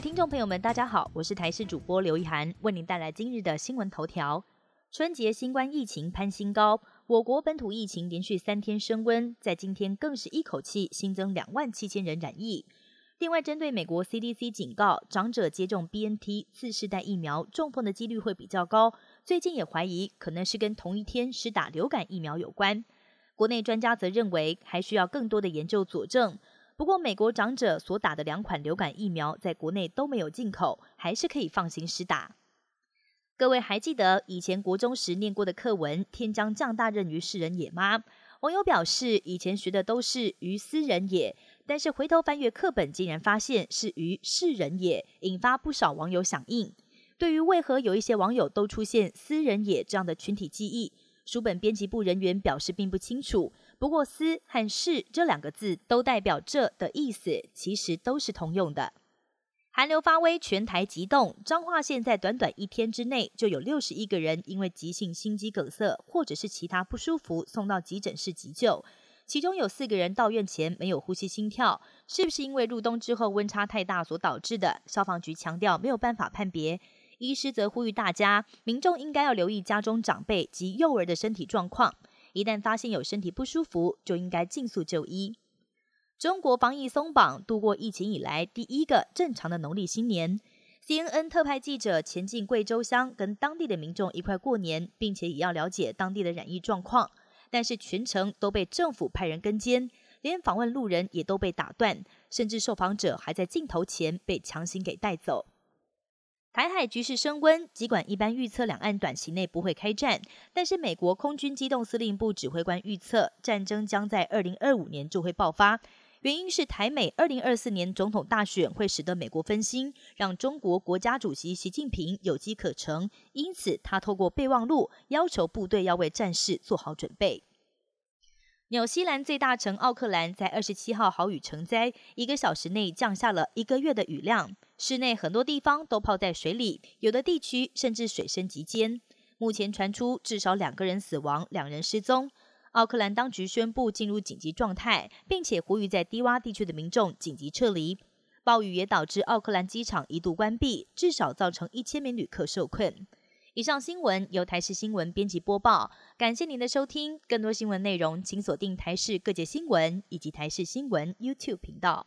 听众朋友们，大家好，我是台视主播刘一涵，为您带来今日的新闻头条。春节新冠疫情攀新高，我国本土疫情连续三天升温，在今天更是一口气新增两万七千人染疫。另外，针对美国 CDC 警告，长者接种 BNT 次世代疫苗中风的几率会比较高，最近也怀疑可能是跟同一天施打流感疫苗有关。国内专家则认为，还需要更多的研究佐证。不过，美国长者所打的两款流感疫苗在国内都没有进口，还是可以放心施打。各位还记得以前国中时念过的课文“天将降大任于斯人也”吗？网友表示，以前学的都是“于斯人也”，但是回头翻阅课本，竟然发现是“于世人也”，引发不少网友响应。对于为何有一些网友都出现“斯人也”这样的群体记忆？书本编辑部人员表示并不清楚，不过“思”和“是”这两个字都代表“这”的意思，其实都是通用的。寒流发威，全台急冻，彰化县在短短一天之内就有六十一个人因为急性心肌梗塞或者是其他不舒服送到急诊室急救，其中有四个人到院前没有呼吸心跳，是不是因为入冬之后温差太大所导致的？消防局强调没有办法判别。医师则呼吁大家，民众应该要留意家中长辈及幼儿的身体状况，一旦发现有身体不舒服，就应该尽速就医。中国防疫松绑，度过疫情以来第一个正常的农历新年。CNN 特派记者前进贵州乡，跟当地的民众一块过年，并且也要了解当地的染疫状况，但是全程都被政府派人跟监，连访问路人也都被打断，甚至受访者还在镜头前被强行给带走。台海局势升温，尽管一般预测两岸短期内不会开战，但是美国空军机动司令部指挥官预测战争将在二零二五年就会爆发。原因是台美二零二四年总统大选会使得美国分心，让中国国家主席习近平有机可乘，因此他透过备忘录要求部队要为战事做好准备。纽西兰最大城奥克兰在二十七号豪雨成灾，一个小时内降下了一个月的雨量，室内很多地方都泡在水里，有的地区甚至水深及肩。目前传出至少两个人死亡，两人失踪。奥克兰当局宣布进入紧急状态，并且呼吁在低洼地区的民众紧急撤离。暴雨也导致奥克兰机场一度关闭，至少造成一千名旅客受困。以上新闻由台视新闻编辑播报，感谢您的收听。更多新闻内容，请锁定台视各界新闻以及台视新闻 YouTube 频道。